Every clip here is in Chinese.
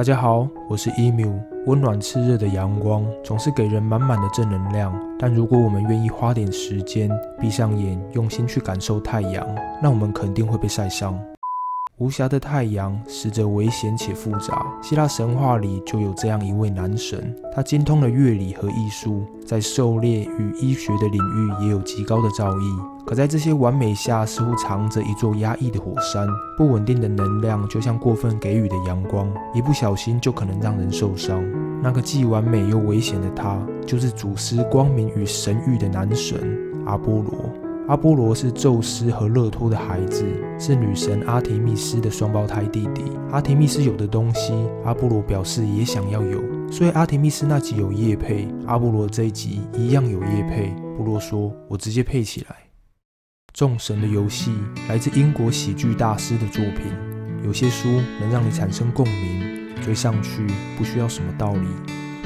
大家好，我是 emu。温暖炽热的阳光总是给人满满的正能量，但如果我们愿意花点时间，闭上眼，用心去感受太阳，那我们肯定会被晒伤。无暇的太阳，实则危险且复杂。希腊神话里就有这样一位男神，他精通了乐理和艺术，在狩猎与医学的领域也有极高的造诣。可在这些完美下，似乎藏着一座压抑的火山。不稳定的能量，就像过分给予的阳光，一不小心就可能让人受伤。那个既完美又危险的他，就是主司光明与神域的男神阿波罗。阿波罗是宙斯和勒托的孩子，是女神阿提密斯的双胞胎弟弟。阿提密斯有的东西，阿波罗表示也想要有，所以阿提密斯那集有叶配，阿波罗这一集一样有叶配。波罗说：“我直接配起来。”众神的游戏来自英国喜剧大师的作品，有些书能让你产生共鸣，追上去不需要什么道理。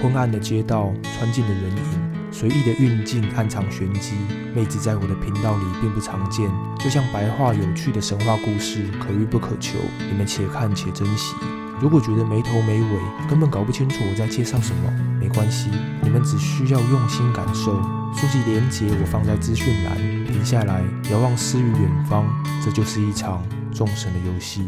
昏暗的街道，穿进的人影。随意的运镜暗藏玄机，妹子在我的频道里并不常见，就像白话有趣的神话故事，可遇不可求。你们且看且珍惜。如果觉得没头没尾，根本搞不清楚我在介绍什么，没关系，你们只需要用心感受。书籍连结我放在资讯栏，停下来遥望诗与远方，这就是一场众神的游戏。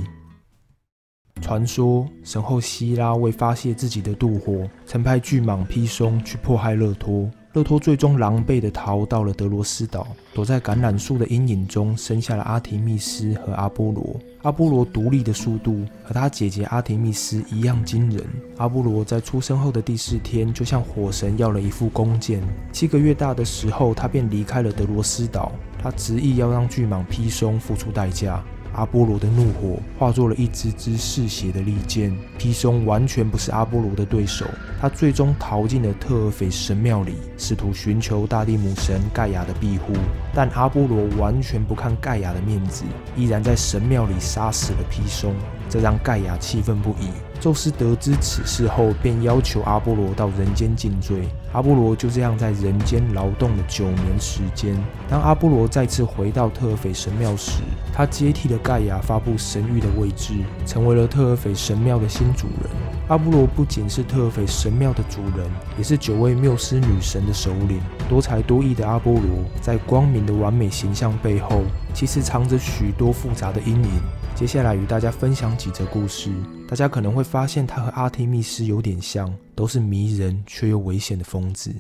传说神后希拉为发泄自己的妒火，曾派巨蟒披松去迫害勒托。勒托最终狼狈地逃到了德罗斯岛，躲在橄榄树的阴影中，生下了阿提密斯和阿波罗。阿波罗独立的速度和他姐姐阿提密斯一样惊人。阿波罗在出生后的第四天，就向火神要了一副弓箭。七个月大的时候，他便离开了德罗斯岛。他执意要让巨蟒披松付出代价。阿波罗的怒火化作了一支支嗜血的利剑，披松完全不是阿波罗的对手。他最终逃进了特尔斐神庙里，试图寻求大地母神盖亚的庇护。但阿波罗完全不看盖亚的面子，依然在神庙里杀死了披松，这让盖亚气愤不已。宙斯得知此事后，便要求阿波罗到人间尽罪。阿波罗就这样在人间劳动了九年时间。当阿波罗再次回到特尔斐神庙时，他接替了盖亚发布神谕的位置，成为了特尔斐神庙的新主人。阿波罗不仅是特尔斐神庙的主人，也是九位缪斯女神的首领。多才多艺的阿波罗，在光明的完美形象背后，其实藏着许多复杂的阴影。接下来与大家分享几则故事，大家可能会发现他和阿提密斯有点像，都是迷人却又危险的疯子。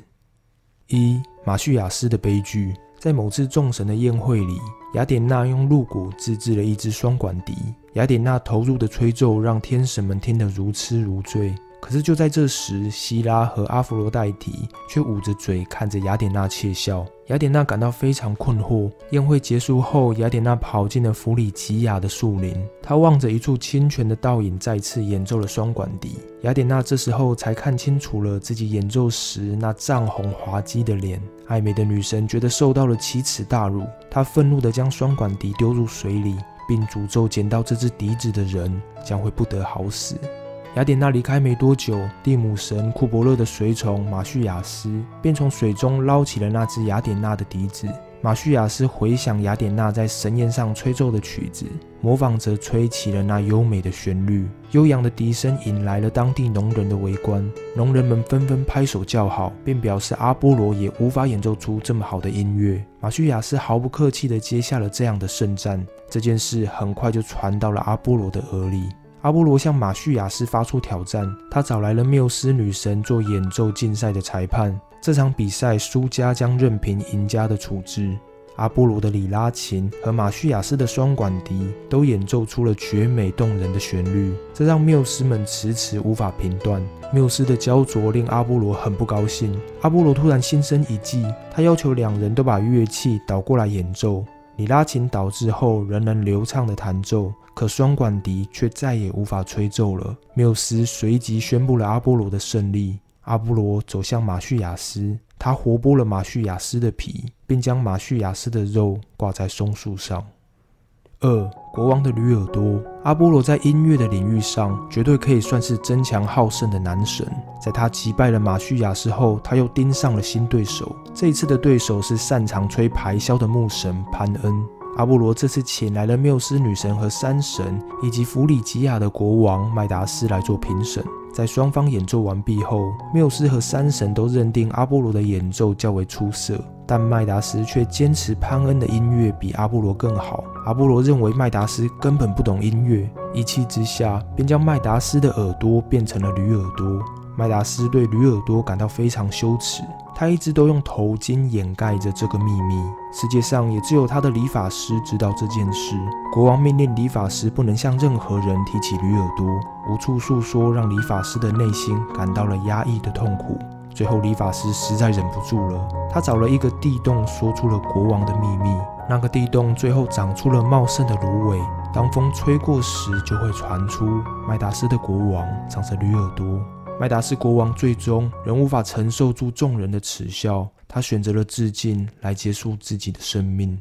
一马叙亚斯的悲剧，在某次众神的宴会里，雅典娜用鹿骨自制了一支双管笛，雅典娜投入的吹奏让天神们听得如痴如醉。可是就在这时，希拉和阿弗罗代提却捂着嘴看着雅典娜窃笑。雅典娜感到非常困惑。宴会结束后，雅典娜跑进了弗里吉亚的树林，她望着一处清泉的倒影，再次演奏了双管笛。雅典娜这时候才看清楚了自己演奏时那涨红滑稽的脸。爱美的女神觉得受到了奇耻大辱，她愤怒地将双管笛丢入水里，并诅咒捡到这支笛子的人将会不得好死。雅典娜离开没多久，地母神库伯勒的随从马叙亚斯便从水中捞起了那只雅典娜的笛子。马叙亚斯回想雅典娜在神宴上吹奏的曲子，模仿着吹起了那优美的旋律。悠扬的笛声引来了当地农人的围观，农人们纷纷拍手叫好，并表示阿波罗也无法演奏出这么好的音乐。马叙亚斯毫不客气地接下了这样的圣战。这件事很快就传到了阿波罗的耳里。阿波罗向马叙亚斯发出挑战，他找来了缪斯女神做演奏竞赛的裁判。这场比赛输家将任凭赢家的处置。阿波罗的里拉琴和马叙亚斯的双管笛都演奏出了绝美动人的旋律，这让缪斯们迟迟无法评断。缪斯的焦灼令阿波罗很不高兴。阿波罗突然心生一计，他要求两人都把乐器倒过来演奏。里拉琴导致后仍能流畅的弹奏，可双管笛却再也无法吹奏了。缪斯随即宣布了阿波罗的胜利。阿波罗走向马叙亚斯，他活剥了马叙亚斯的皮，并将马叙亚斯的肉挂在松树上。二国王的驴耳朵，阿波罗在音乐的领域上绝对可以算是争强好胜的男神。在他击败了马叙亚斯后，他又盯上了新对手。这一次的对手是擅长吹排箫的牧神潘恩。阿波罗这次请来了缪斯女神和山神，以及弗里吉亚的国王麦达斯来做评审。在双方演奏完毕后，缪斯和山神都认定阿波罗的演奏较为出色，但麦达斯却坚持潘恩的音乐比阿波罗更好。阿波罗认为麦达斯根本不懂音乐，一气之下便将麦达斯的耳朵变成了驴耳朵。麦达斯对驴耳朵感到非常羞耻，他一直都用头巾掩盖着这个秘密。世界上也只有他的理发师知道这件事。国王命令理发师不能向任何人提起驴耳朵，无处诉说，让理发师的内心感到了压抑的痛苦。最后，理发师实在忍不住了，他找了一个地洞，说出了国王的秘密。那个地洞最后长出了茂盛的芦苇，当风吹过时，就会传出麦达斯的国王长着驴耳朵。麦达斯国王最终仍无法承受住众人的耻笑，他选择了自尽来结束自己的生命。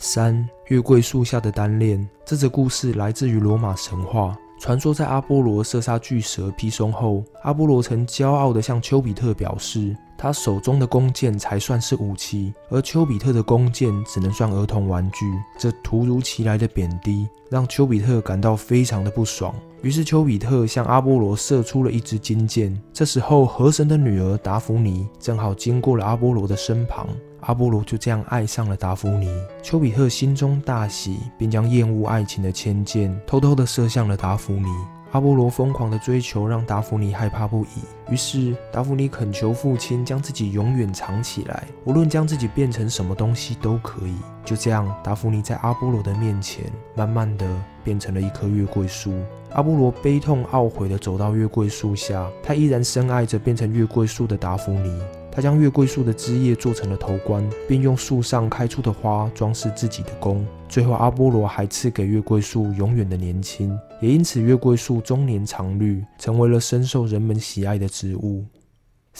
三月桂树下的单恋，这则故事来自于罗马神话。传说在阿波罗射杀巨蛇披松后，阿波罗曾骄傲地向丘比特表示，他手中的弓箭才算是武器，而丘比特的弓箭只能算儿童玩具。这突如其来的贬低让丘比特感到非常的不爽，于是丘比特向阿波罗射出了一支金箭。这时候，河神的女儿达芙妮正好经过了阿波罗的身旁。阿波罗就这样爱上了达芙妮，丘比特心中大喜，便将厌恶爱情的千箭偷偷地射向了达芙妮。阿波罗疯狂的追求让达芙妮害怕不已，于是达芙妮恳求父亲将自己永远藏起来，无论将自己变成什么东西都可以。就这样，达芙妮在阿波罗的面前，慢慢的变成了一棵月桂树。阿波罗悲痛懊悔的走到月桂树下，他依然深爱着变成月桂树的达芙妮。他将月桂树的枝叶做成了头冠，并用树上开出的花装饰自己的弓。最后，阿波罗还赐给月桂树永远的年轻，也因此月桂树终年常绿，成为了深受人们喜爱的植物。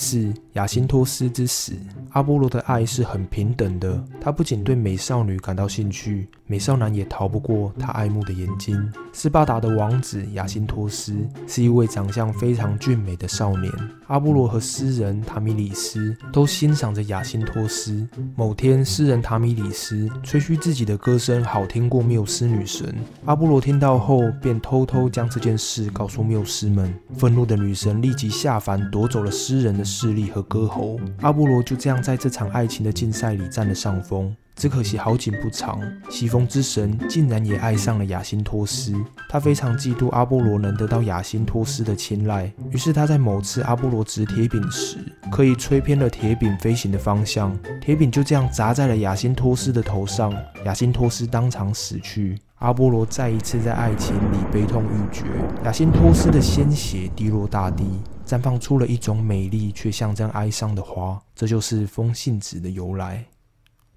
四亚辛托斯之死。阿波罗的爱是很平等的，他不仅对美少女感到兴趣，美少男也逃不过他爱慕的眼睛。斯巴达的王子亚辛托斯是一位长相非常俊美的少年，阿波罗和诗人塔米里斯都欣赏着亚辛托斯。某天，诗人塔米里斯吹嘘自己的歌声好听过缪斯女神，阿波罗听到后便偷偷将这件事告诉缪斯们。愤怒的女神立即下凡夺走了诗人的。势力和歌喉，阿波罗就这样在这场爱情的竞赛里占了上风。只可惜好景不长，西风之神竟然也爱上了雅辛托斯。他非常嫉妒阿波罗能得到雅辛托斯的青睐，于是他在某次阿波罗掷铁饼时，刻意吹偏了铁饼飞行的方向，铁饼就这样砸在了雅辛托斯的头上，雅辛托斯当场死去。阿波罗再一次在爱情里悲痛欲绝，雅辛托斯的鲜血滴落大地。绽放出了一种美丽却象征哀伤的花，这就是风信子的由来。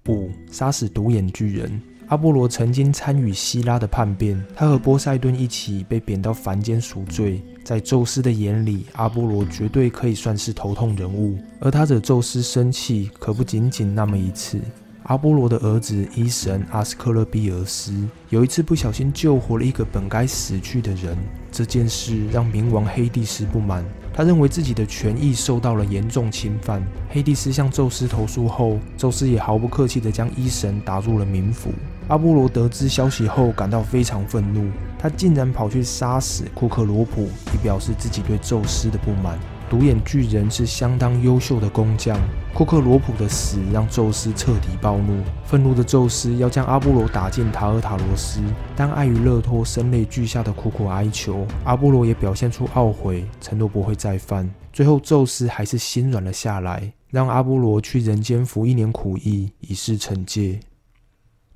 五，杀死独眼巨人。阿波罗曾经参与希拉的叛变，他和波塞顿一起被贬到凡间赎罪。在宙斯的眼里，阿波罗绝对可以算是头痛人物，而他惹宙斯生气可不仅仅那么一次。阿波罗的儿子伊神阿斯克勒庇俄斯有一次不小心救活了一个本该死去的人，这件事让冥王黑帝斯不满。他认为自己的权益受到了严重侵犯。黑帝斯向宙斯投诉后，宙斯也毫不客气地将医神打入了冥府。阿波罗得知消息后，感到非常愤怒，他竟然跑去杀死库克罗普，以表示自己对宙斯的不满。独眼巨人是相当优秀的工匠，库克罗普的死让宙斯彻底暴怒。愤怒的宙斯要将阿波罗打进塔尔塔罗斯，但碍于勒托声泪俱下的苦苦哀求，阿波罗也表现出懊悔，承诺不会再犯。最后，宙斯还是心软了下来，让阿波罗去人间服一年苦役，以示惩戒。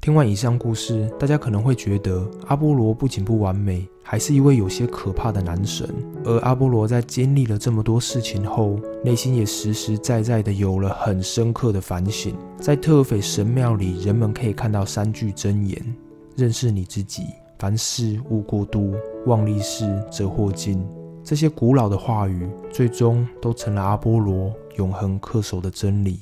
听完以上故事，大家可能会觉得阿波罗不仅不完美，还是一位有些可怕的男神。而阿波罗在经历了这么多事情后，内心也实实在在的有了很深刻的反省。在特斐神庙里，人们可以看到三句真言：认识你自己，凡事勿过度，望利事则祸尽。这些古老的话语，最终都成了阿波罗永恒恪守的真理。